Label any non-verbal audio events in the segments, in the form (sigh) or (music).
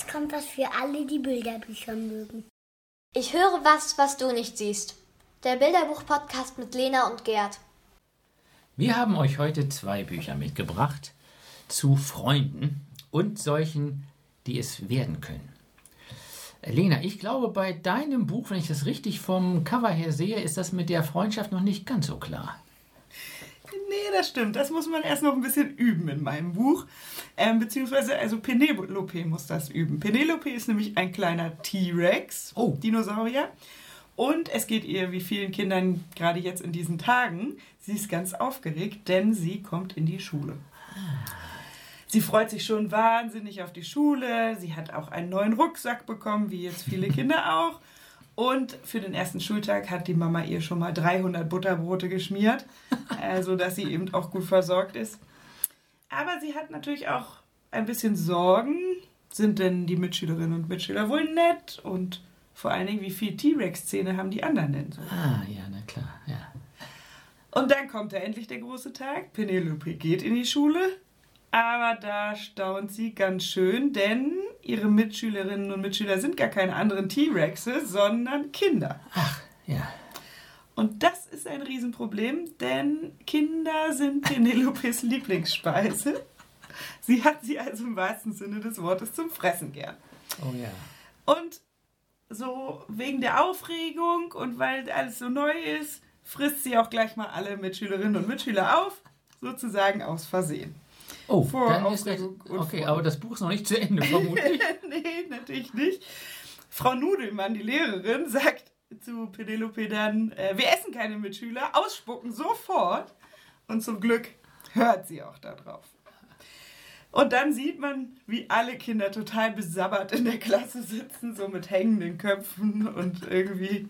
jetzt kommt was für alle, die Bilderbücher mögen. Ich höre was, was du nicht siehst. Der Bilderbuch-Podcast mit Lena und Gerd. Wir haben euch heute zwei Bücher mitgebracht zu Freunden und solchen, die es werden können. Lena, ich glaube, bei deinem Buch, wenn ich das richtig vom Cover her sehe, ist das mit der Freundschaft noch nicht ganz so klar. Nee, das stimmt. Das muss man erst noch ein bisschen üben in meinem Buch. Ähm, beziehungsweise, also Penelope muss das üben. Penelope ist nämlich ein kleiner T-Rex, Oh. Dinosaurier. Und es geht ihr, wie vielen Kindern gerade jetzt in diesen Tagen, sie ist ganz aufgeregt, denn sie kommt in die Schule. Sie freut sich schon wahnsinnig auf die Schule. Sie hat auch einen neuen Rucksack bekommen, wie jetzt viele Kinder auch. Und für den ersten Schultag hat die Mama ihr schon mal 300 Butterbrote geschmiert, (laughs) also dass sie eben auch gut versorgt ist. Aber sie hat natürlich auch ein bisschen Sorgen. Sind denn die Mitschülerinnen und Mitschüler wohl nett? Und vor allen Dingen, wie viel T-Rex-Zähne haben die anderen denn so? Ah, ja, na klar, ja. Und dann kommt da endlich der große Tag. Penelope geht in die Schule. Aber da staunt sie ganz schön, denn ihre Mitschülerinnen und Mitschüler sind gar keine anderen T-Rexe, sondern Kinder. Ach, ja. Und das ist ein Riesenproblem, denn Kinder sind Penelopes (laughs) Lieblingsspeise. Sie hat sie also im wahrsten Sinne des Wortes zum Fressen gern. Oh ja. Und so wegen der Aufregung und weil alles so neu ist, frisst sie auch gleich mal alle Mitschülerinnen und Mitschüler auf, sozusagen aus Versehen. Oh, Vor dann das, Aufregung und okay, aber das Buch ist noch nicht zu Ende, (laughs) vermutlich. nee, natürlich nicht. Frau Nudelmann, die Lehrerin, sagt zu Penelope dann, äh, wir essen keine Mitschüler, ausspucken sofort. Und zum Glück hört sie auch darauf. Und dann sieht man, wie alle Kinder total besabbert in der Klasse sitzen, so mit hängenden Köpfen. Und irgendwie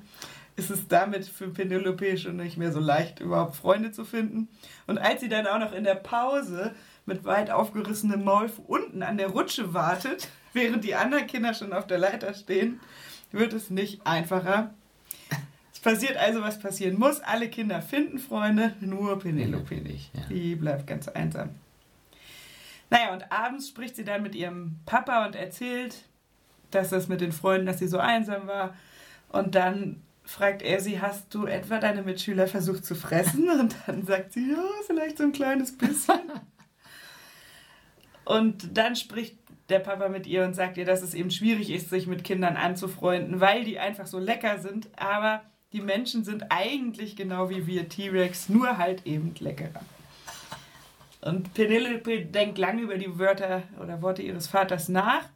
ist es damit für Penelope schon nicht mehr so leicht, überhaupt Freunde zu finden. Und als sie dann auch noch in der Pause mit weit aufgerissenem Maul unten an der Rutsche wartet, (laughs) während die anderen Kinder schon auf der Leiter stehen, wird es nicht einfacher. Es passiert also, was passieren muss. Alle Kinder finden Freunde, nur Penelope nicht. Ja. Die bleibt ganz einsam. Naja, und abends spricht sie dann mit ihrem Papa und erzählt, dass das mit den Freunden, dass sie so einsam war. Und dann fragt er sie, hast du etwa deine Mitschüler versucht zu fressen? (laughs) Und dann sagt sie, ja, vielleicht so ein kleines bisschen. (laughs) Und dann spricht der Papa mit ihr und sagt ihr, dass es eben schwierig ist, sich mit Kindern anzufreunden, weil die einfach so lecker sind. Aber die Menschen sind eigentlich genau wie wir T-Rex, nur halt eben leckerer. Und Penelope denkt lange über die Wörter oder Worte ihres Vaters nach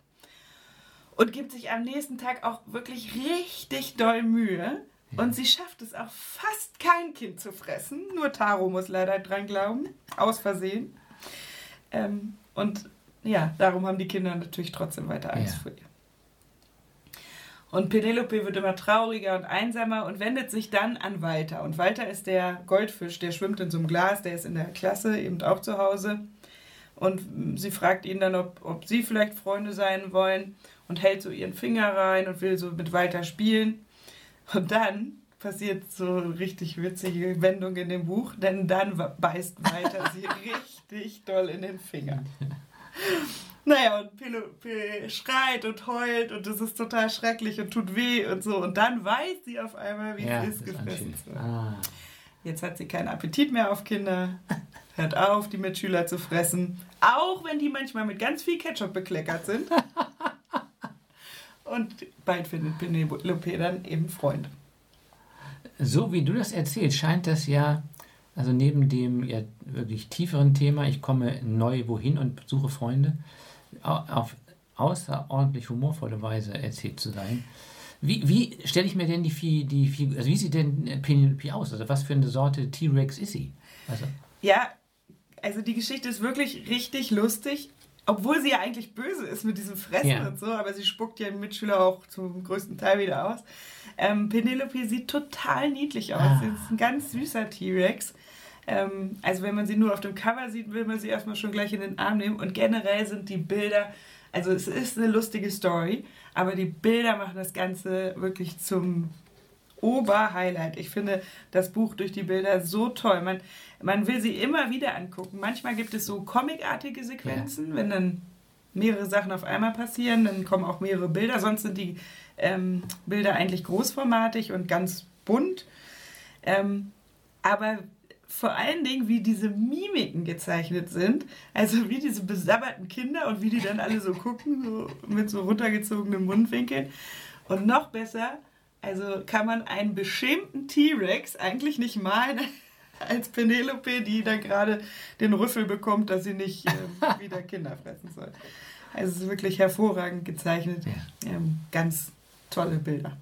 und gibt sich am nächsten Tag auch wirklich richtig doll Mühe. Und sie schafft es auch fast kein Kind zu fressen. Nur Taro muss leider dran glauben. Aus Versehen. Ähm, und ja, darum haben die Kinder natürlich trotzdem weiter Angst Ja. vor ihr. Und Penelope wird immer trauriger und einsamer und wendet sich dann an Walter. Und Walter ist der Goldfisch, der schwimmt in so einem Glas, der ist in der Klasse, eben auch zu Hause. Und sie fragt ihn dann, ob, ob sie vielleicht Freunde sein wollen und hält so ihren Finger rein und will so mit Walter spielen. Und dann passiert so richtig witzige Wendung in dem Buch, denn dann beißt Walter sie (laughs) richtig doll in den Finger. Naja, und Penelope schreit und heult und es ist total schrecklich und tut weh und so. Und dann weiß sie auf einmal, wie Ja, es ist, gefressen zu. Ah. Jetzt hat sie keinen Appetit mehr auf Kinder, hört auf, die Mitschüler zu fressen, auch wenn die manchmal mit ganz viel Ketchup bekleckert sind. Und bald findet Penelope dann eben Freunde. So wie du das erzählst, scheint das ja, also neben dem ja wirklich tieferen Thema, ich komme neu wohin und suche Freunde, au- auf außerordentlich humorvolle Weise erzählt zu sein. Wie, wie stelle ich mir denn die, Fi- die Figur, also wie sieht denn Penelope aus? Also was für eine Sorte T-Rex ist sie? Also, Ja, also die Geschichte ist wirklich richtig lustig, obwohl sie ja eigentlich böse ist mit diesem Fressen Ja. und so, aber sie spuckt ja den Mitschüler auch zum größten Teil wieder aus. Ähm, Penelope sieht total niedlich aus. Ah. Sie ist ein ganz süßer T-Rex. Ähm, also wenn man sie nur auf dem Cover sieht, will man sie erstmal schon gleich in den Arm nehmen. Und generell sind die Bilder, also es ist eine lustige Story, aber die Bilder machen das Ganze wirklich zum Oberhighlight. Ich finde das Buch durch die Bilder so toll. Man, man will sie immer wieder angucken. Manchmal gibt es so comicartige Sequenzen, wenn dann mehrere Sachen auf einmal passieren, dann kommen auch mehrere Bilder. Sonst sind die ähm, Bilder eigentlich großformatig und ganz bunt. Ähm, aber vor allen Dingen, wie diese Mimiken gezeichnet sind, also wie diese besabberten Kinder und wie die dann alle so gucken, so mit so runtergezogenen Mundwinkeln. Und noch besser, also kann man einen beschämten T-Rex eigentlich nicht malen (laughs) als Penelope, die dann gerade den Rüffel bekommt, dass sie nicht ähm, (laughs) wieder Kinder fressen soll. Also es ist wirklich hervorragend gezeichnet. Ja. Ähm, ganz tolle Bilder.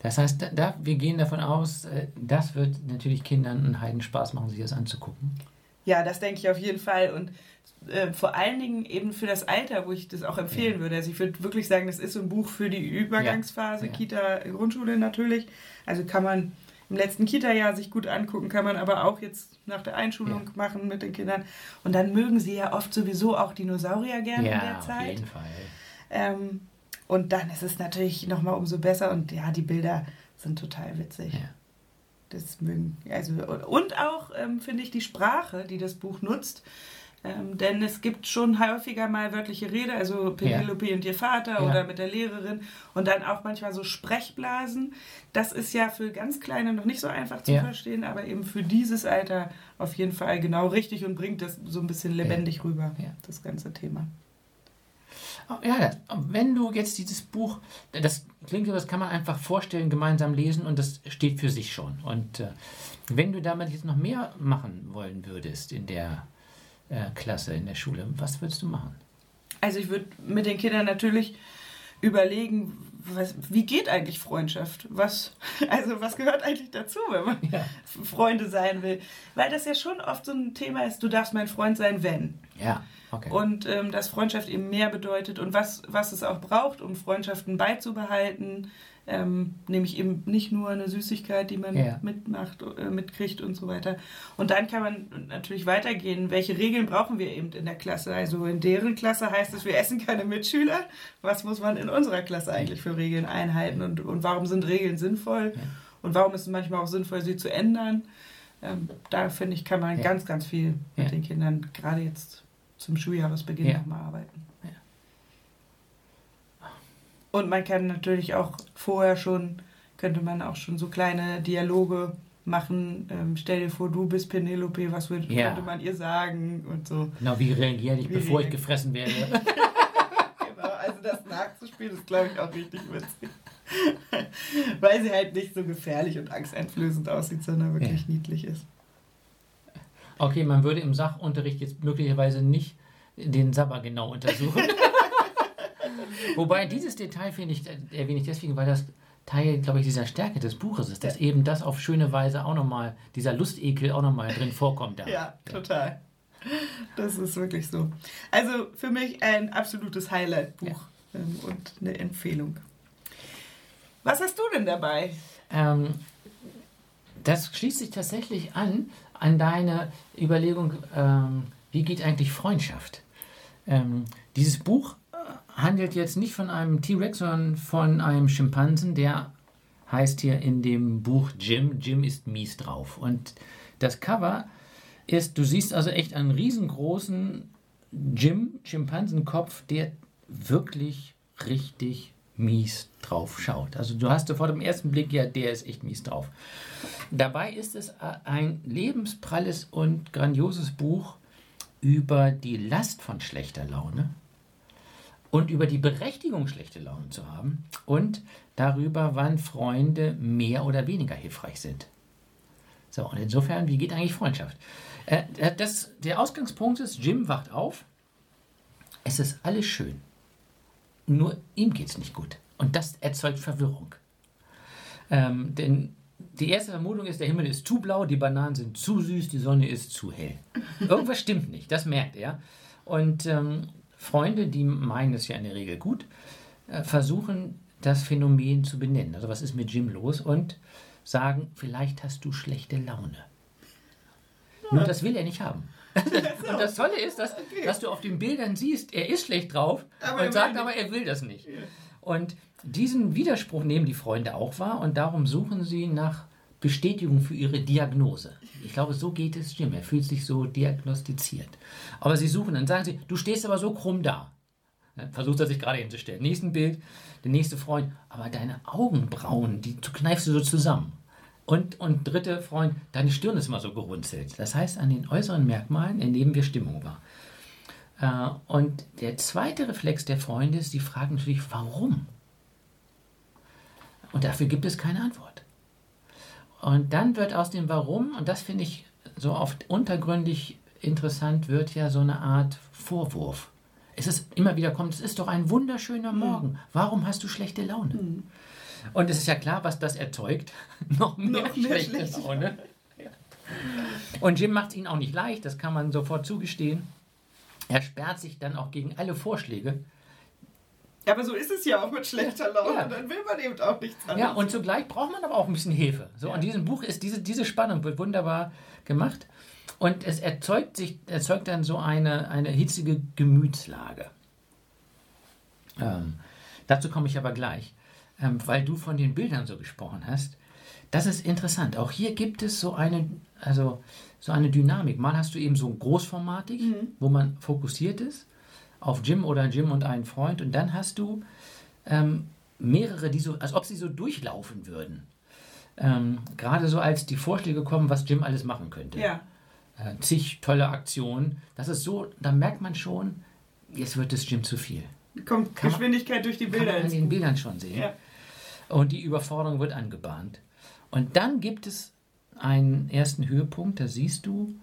Das heißt, da, da, wir gehen davon aus, äh, das wird natürlich Kindern einen Heiden Spaß machen, sich das anzugucken. Ja, das denke ich auf jeden Fall. Und äh, vor allen Dingen eben für das Alter, wo ich das auch empfehlen Ja. würde. Also ich würde wirklich sagen, das ist so ein Buch für die Übergangsphase, Ja. Kita, Grundschule natürlich. Also kann man im letzten Kita-Jahr sich gut angucken, kann man aber auch jetzt nach der Einschulung Ja. machen mit den Kindern. Und dann mögen sie ja oft sowieso auch Dinosaurier gerne in der Ja, auf Zeit. jeden Fall. Ähm, und dann ist es natürlich nochmal umso besser und ja, die Bilder sind total witzig. Ja. Das mögen, also, und auch ähm, finde ich die Sprache, die das Buch nutzt. Ähm, denn es gibt schon häufiger mal wörtliche Rede, also Penelope und ihr Vater Ja. oder mit der Lehrerin und dann auch manchmal so Sprechblasen. Das ist ja für ganz Kleine noch nicht so einfach zu Ja. verstehen, aber eben für dieses Alter auf jeden Fall genau richtig und bringt das so ein bisschen lebendig rüber, Ja. das ganze Thema. Oh, Ja, wenn du jetzt dieses Buch, das klingt so, das kann man einfach vorstellen, gemeinsam lesen und das steht für sich schon. Und äh, wenn du damit jetzt noch mehr machen wollen würdest in der äh, Klasse, in der Schule, was würdest du machen? Also ich würde mit den Kindern natürlich überlegen, was, wie geht eigentlich Freundschaft? Was, (laughs) also was gehört eigentlich dazu, wenn man Ja. Freunde sein will? Weil das ja schon oft so ein Thema ist, du darfst mein Freund sein, wenn. Ja, okay. Und ähm, dass Freundschaft eben mehr bedeutet und was, was es auch braucht, um Freundschaften beizubehalten. Ähm, nämlich eben nicht nur eine Süßigkeit, die man Ja. mitmacht, äh, mitkriegt und so weiter. Und dann kann man natürlich weitergehen. Welche Regeln brauchen wir eben in der Klasse? Also in deren Klasse heißt es, wir essen keine Mitschüler. Was muss man in unserer Klasse eigentlich für Regeln einhalten? Und, und warum sind Regeln sinnvoll? Ja. Und warum ist es manchmal auch sinnvoll, sie zu ändern? Ähm, da finde ich, kann man Ja. ganz, ganz viel mit den Kindern gerade jetzt zum Schuljahresbeginn Ja. nochmal arbeiten. Und man kann natürlich auch vorher schon, könnte man auch schon so kleine Dialoge machen. Ähm, stell dir vor, du bist Penelope, was würde, Ja. könnte man ihr sagen und so. Genau, wie reagiere ich, Wie bevor ich gefressen werde? (laughs) Genau, also das nachzuspielen ist, glaube ich, auch richtig witzig. (laughs) Weil sie halt nicht so gefährlich und angsteinflößend aussieht, sondern wirklich Ja. niedlich ist. Okay, man würde im Sachunterricht jetzt möglicherweise nicht den Sabber genau untersuchen. (laughs) Wobei dieses Detail finde ich, äh, erwähne ich deswegen, weil das Teil, glaube ich, dieser Stärke des Buches ist, dass eben das auf schöne Weise auch nochmal, dieser Lustekel auch nochmal drin vorkommt. Da. Ja, total. Das ist wirklich so. Also für mich ein absolutes Highlight-Buch ähm, und eine Empfehlung. Was hast du denn dabei? Ähm, das schließt sich tatsächlich an, an deine Überlegung, ähm, wie geht eigentlich Freundschaft? Ähm, dieses Buch handelt jetzt nicht von einem T-Rex, sondern von einem Schimpansen, der heißt hier in dem Buch Jim. Jim ist mies drauf. Und das Cover ist, du siehst also echt einen riesengroßen Jim, Schimpansenkopf, der wirklich richtig mies drauf schaut. Also du hast sofort im ersten Blick, ja, der ist echt mies drauf. Dabei ist es ein lebenspralles und grandioses Buch über die Last von schlechter Laune und über die Berechtigung, schlechte Laune zu haben und darüber, wann Freunde mehr oder weniger hilfreich sind. So, und insofern, wie geht eigentlich Freundschaft? Äh, das, der Ausgangspunkt ist, Jim wacht auf, es ist alles schön, nur ihm geht es nicht gut. Und das erzeugt Verwirrung. Ähm, denn die erste Vermutung ist, der Himmel ist zu blau, die Bananen sind zu süß, die Sonne ist zu hell. Irgendwas stimmt nicht, das merkt er. Und ähm, Freunde, die meinen es ja in der Regel gut, äh, versuchen das Phänomen zu benennen. Also was ist mit Jim los? Und sagen, vielleicht hast du schlechte Laune. Nur das will er nicht haben. (laughs) Und das Tolle ist, dass, dass du auf den Bildern siehst, er ist schlecht drauf Aber er und sagt aber, er will das nicht. Und diesen Widerspruch nehmen die Freunde auch wahr und darum suchen sie nach Bestätigung für ihre Diagnose. Ich glaube, so geht es Jim. Er fühlt sich so diagnostiziert. Aber sie suchen, dann sagen sie, du stehst aber so krumm da. Dann versucht er sich gerade hinzustellen. Nächsten Bild, der nächste Freund, aber deine Augenbrauen, die kneifst du so zusammen. Und, und dritte Freund, deine Stirn ist immer so gerunzelt. Das heißt, an den äußeren Merkmalen erleben wir Stimmung wahr. Äh, und der zweite Reflex der Freunde ist, die fragen natürlich, warum? Und dafür gibt es keine Antwort. Und dann wird aus dem Warum, und das finde ich so oft untergründig interessant, wird ja so eine Art Vorwurf. Es ist immer wieder kommt, es ist doch ein wunderschöner Morgen. Warum hast du schlechte Laune? Hm. Und es ist ja klar, was das erzeugt. (laughs) Noch mehr, Noch mehr schlechte schlechte Laune. Ja. Und Jim macht es ihnen auch nicht leicht, das kann man sofort zugestehen. Er sperrt sich dann auch gegen alle Vorschläge. Aber so ist es ja auch mit schlechter Laune. Ja. Dann will man eben auch nichts anderes. Ja, und zugleich braucht man aber auch ein bisschen Hilfe. So, Ja. an diesem Buch ist diese, diese Spannung wird wunderbar gemacht. Und es erzeugt, sich, erzeugt dann so eine, eine hitzige Gemütslage. Ähm, dazu komme ich aber gleich, ähm, weil du von den Bildern so gesprochen hast. Das ist interessant. Auch hier gibt es so eine, also so eine Dynamik. Mal hast du eben so großformatig, wo man fokussiert ist auf Jim oder Jim und einen Freund. Und dann hast du ähm, mehrere, die so, als ob sie so durchlaufen würden. Ähm, Gerade so als die Vorschläge kommen, was Jim alles machen könnte. Ja. Äh, zig tolle Aktionen. Das ist so, da merkt man schon, jetzt wird es Jim zu viel. Kommt Kann man- Geschwindigkeit durch die Kann Bilder man an ins den. Bildern schon sehen. Ja. Und die Überforderung wird angebahnt. Und dann gibt es einen ersten Höhepunkt, da siehst du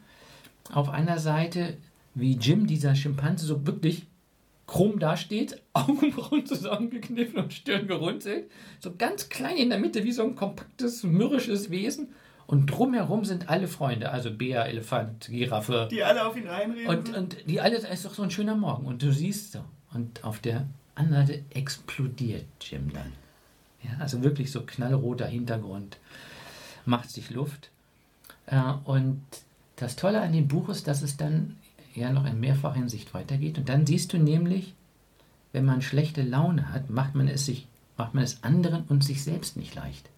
auf einer Seite, wie Jim, dieser Schimpanse, so wirklich krumm dasteht, (laughs) Augenbrauen zusammengekniffen und Stirn gerunzelt, so ganz klein in der Mitte, wie so ein kompaktes, mürrisches Wesen. Und drumherum sind alle Freunde, also Bär, Elefant, Giraffe, Die alle auf ihn einreden. und, und die alle, es ist doch so ein schöner Morgen. Und du siehst so. Und auf der anderen Seite explodiert Jim dann. Ja, also wirklich so knallroter Hintergrund, macht sich Luft. Äh, und das Tolle an dem Buch ist, dass es dann ja noch in mehrfacher Hinsicht weitergeht. Und dann siehst du nämlich, wenn man schlechte Laune hat, macht man es sich, macht man es anderen und sich selbst nicht leicht.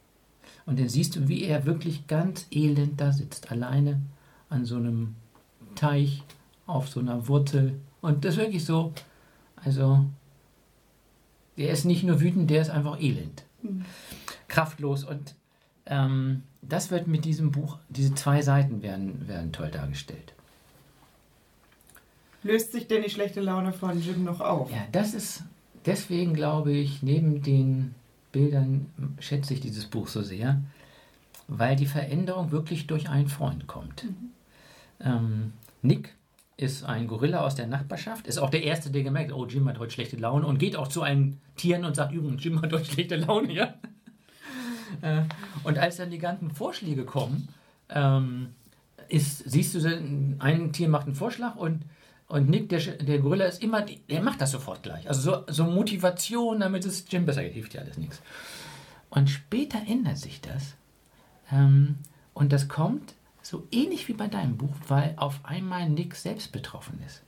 Und dann siehst du, wie er wirklich ganz elend da sitzt, alleine an so einem Teich, auf so einer Wurzel. Und das ist wirklich so, also, der ist nicht nur wütend, der ist einfach elend. Kraftlos. Und ähm, das wird mit diesem Buch, diese zwei Seiten werden, werden toll dargestellt. Löst sich denn die schlechte Laune von Jim noch auf? Ja, das ist, deswegen glaube ich, neben den Bildern schätze ich dieses Buch so sehr, weil die Veränderung wirklich durch einen Freund kommt. Ähm, Nick ist ein Gorilla aus der Nachbarschaft, ist auch der Erste, der gemerkt hat, oh, Jim hat heute schlechte Laune und geht auch zu einen Tieren und sagt, übrigens, Jim hat heute schlechte Laune, ja. (laughs) Äh, und als dann die ganzen Vorschläge kommen, ähm, ist, siehst du, ein Tier macht einen Vorschlag und, und Nick, der, der Gorilla, ist immer, der macht das sofort gleich. Also so, so Motivation, damit es Jim besser geht, hilft ja alles nichts. Und später ändert sich das. Ähm, und das kommt so ähnlich wie bei deinem Buch, weil auf einmal Nick selbst betroffen ist.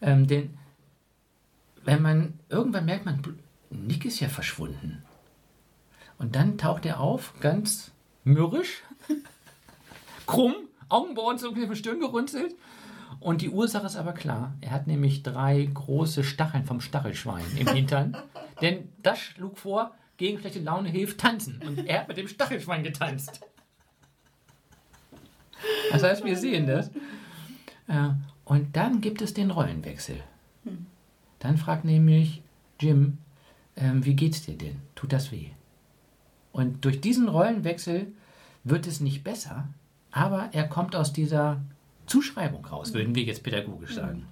Ähm, denn wenn man, irgendwann merkt man, Nick ist ja verschwunden. Und dann taucht er auf, ganz mürrisch, (laughs) krumm, Augenbrauen die Stirn gerunzelt. Und die Ursache ist aber klar. Er hat nämlich drei große Stacheln vom Stachelschwein im Hintern. (laughs) Denn das schlug vor, gegen schlechte Laune hilft tanzen. Und er hat mit dem Stachelschwein getanzt. Das heißt, wir sehen das. Äh, Und dann gibt es den Rollenwechsel. Dann fragt nämlich Jim, ähm, wie geht's dir denn? Tut das weh? Und durch diesen Rollenwechsel wird es nicht besser, aber er kommt aus dieser Zuschreibung raus, würden wir jetzt pädagogisch sagen.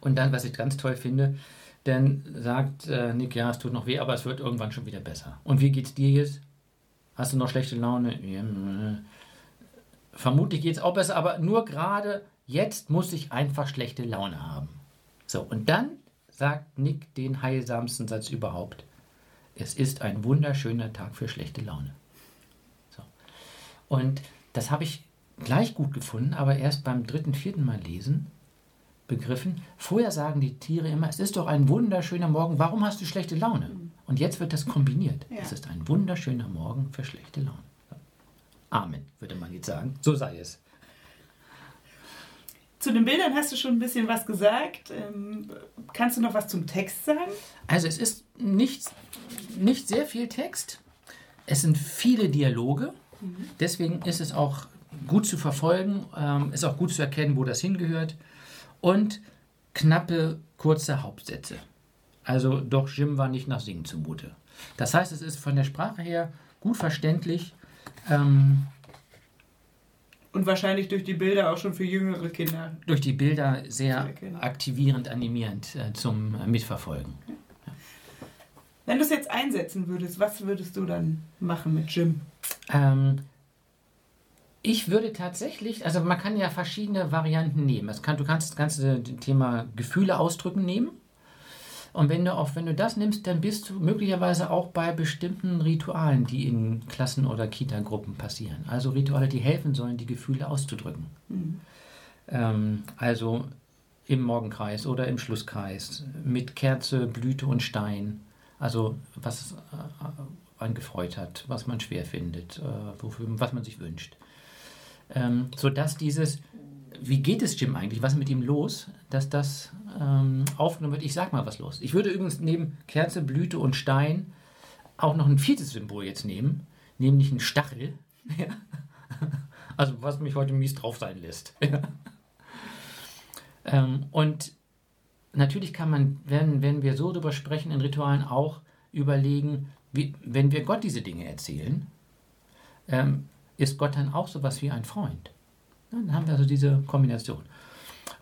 Und dann, was ich ganz toll finde, dann sagt äh, Nick, ja, es tut noch weh, aber es wird irgendwann schon wieder besser. Und wie geht's dir jetzt? Hast du noch schlechte Laune? Ja, äh, vermutlich geht's auch besser, aber nur gerade jetzt muss ich einfach schlechte Laune haben. So, und dann sagt Nick den heilsamsten Satz überhaupt. Es ist ein wunderschöner Tag für schlechte Laune. So. Und das habe ich gleich gut gefunden, aber erst beim dritten, vierten Mal lesen begriffen. Vorher sagen die Tiere immer, es ist doch ein wunderschöner Morgen, warum hast du schlechte Laune? Und jetzt wird das kombiniert. Ja. Es ist ein wunderschöner Morgen für schlechte Laune. Amen, würde man jetzt sagen. So sei es. Zu den Bildern hast du schon ein bisschen was gesagt. Ähm, kannst du noch was zum Text sagen? Also es ist nicht, nicht sehr viel Text. Es sind viele Dialoge. Deswegen ist es auch gut zu verfolgen, ähm, ist auch gut zu erkennen, wo das hingehört. Und knappe, kurze Hauptsätze. Also doch Jim war nicht nach Singen zumute. Das heißt, es ist von der Sprache her gut verständlich. Ähm, Und wahrscheinlich durch die Bilder auch schon für jüngere Kinder. durch die Bilder sehr aktivierend, animierend äh, zum äh, Mitverfolgen. Wenn du es jetzt einsetzen würdest, was würdest du dann machen mit Jim? Ähm, ich würde tatsächlich, also man kann ja verschiedene Varianten nehmen. Kann, du kannst das ganze Thema Gefühle ausdrücken nehmen. Und wenn du auch, wenn du das nimmst, dann bist du möglicherweise auch bei bestimmten Ritualen, die in Klassen oder Kitagruppen passieren. Also Rituale, die helfen sollen, die Gefühle auszudrücken. Ähm, also im Morgenkreis oder im Schlusskreis mit Kerze, Blüte und Stein. Also was äh, einen gefreut hat, was man schwer findet, äh, wofür, was man sich wünscht. Ähm, sodass dieses, wie geht es Jim eigentlich, was ist mit ihm los, dass das ähm, aufgenommen wird. Ich sag mal was los. Ich würde übrigens neben Kerze, Blüte und Stein auch noch ein viertes Symbol jetzt nehmen, nämlich einen Stachel. (laughs) Ja. Also was mich heute mies drauf sein lässt. (laughs) Ja. Ähm, und natürlich kann man, wenn, wenn wir so darüber sprechen in Ritualen, auch überlegen, wie, wenn wir Gott diese Dinge erzählen, ähm, ist Gott dann auch sowas wie ein Freund. Dann haben wir also diese Kombination.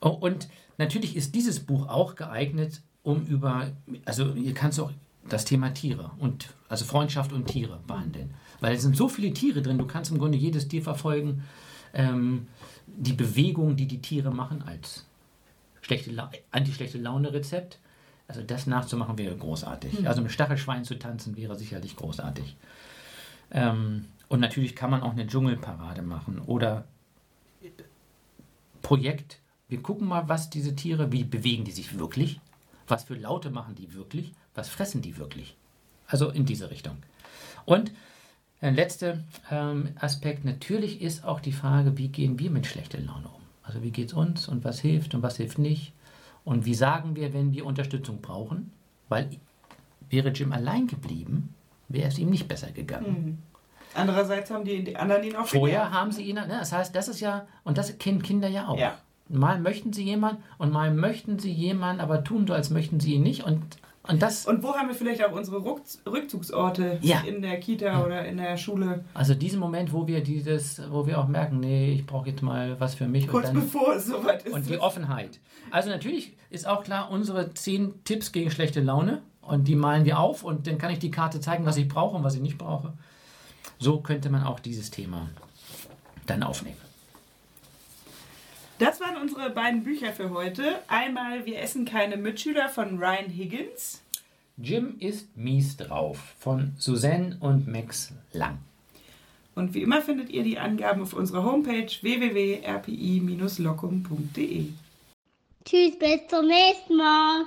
Oh, und natürlich ist dieses Buch auch geeignet, um über, also hier kannst du auch das Thema Tiere und also Freundschaft und Tiere behandeln. Weil es sind so viele Tiere drin, du kannst im Grunde jedes Tier verfolgen, ähm, die Bewegung, die die Tiere machen als schlechte La anti-schlechte Laune-Rezept. Also das nachzumachen wäre großartig. Also mit Stachelschwein zu tanzen wäre sicherlich großartig. Ähm, und natürlich kann man auch eine Dschungelparade machen oder Projekt. Wir gucken mal, was diese Tiere, wie bewegen die sich wirklich, was für Laute machen die wirklich, was fressen die wirklich. Also in diese Richtung. Und der letzte ähm, Aspekt natürlich ist auch die Frage, wie gehen wir mit schlechter Laune um? Also wie geht es uns und was hilft und was hilft nicht? Und wie sagen wir, wenn wir Unterstützung brauchen? Weil wäre Jim allein geblieben, wäre es ihm nicht besser gegangen. Andererseits haben die, die anderen ihn auch Vorher gelernt. haben sie ihn, ne, das heißt, das ist ja, und das kennen Kinder ja auch. Ja. Mal möchten sie jemanden und mal möchten sie jemanden, aber tun so, als möchten sie ihn nicht. Und, und das, Und wo haben wir vielleicht auch unsere Ruck- Rückzugsorte Ja. in der Kita oder in der Schule? also diesen Moment, wo wir dieses, wo wir auch merken, nee, ich brauche jetzt mal was für mich. Kurz und dann, bevor es soweit ist. Und die Offenheit. Also natürlich ist auch klar, unsere zehn Tipps gegen schlechte Laune und die malen wir auf und dann kann ich die Karte zeigen, was ich brauche und was ich nicht brauche. So könnte man auch dieses Thema dann aufnehmen. Das waren unsere beiden Bücher für heute. Einmal Wir essen keine Mitschüler von Ryan Higgins. Jim ist mies drauf von Suzanne und Max Lang. Und wie immer findet ihr die Angaben auf unserer Homepage www.rpi-locum.de. Tschüss, bis zum nächsten Mal.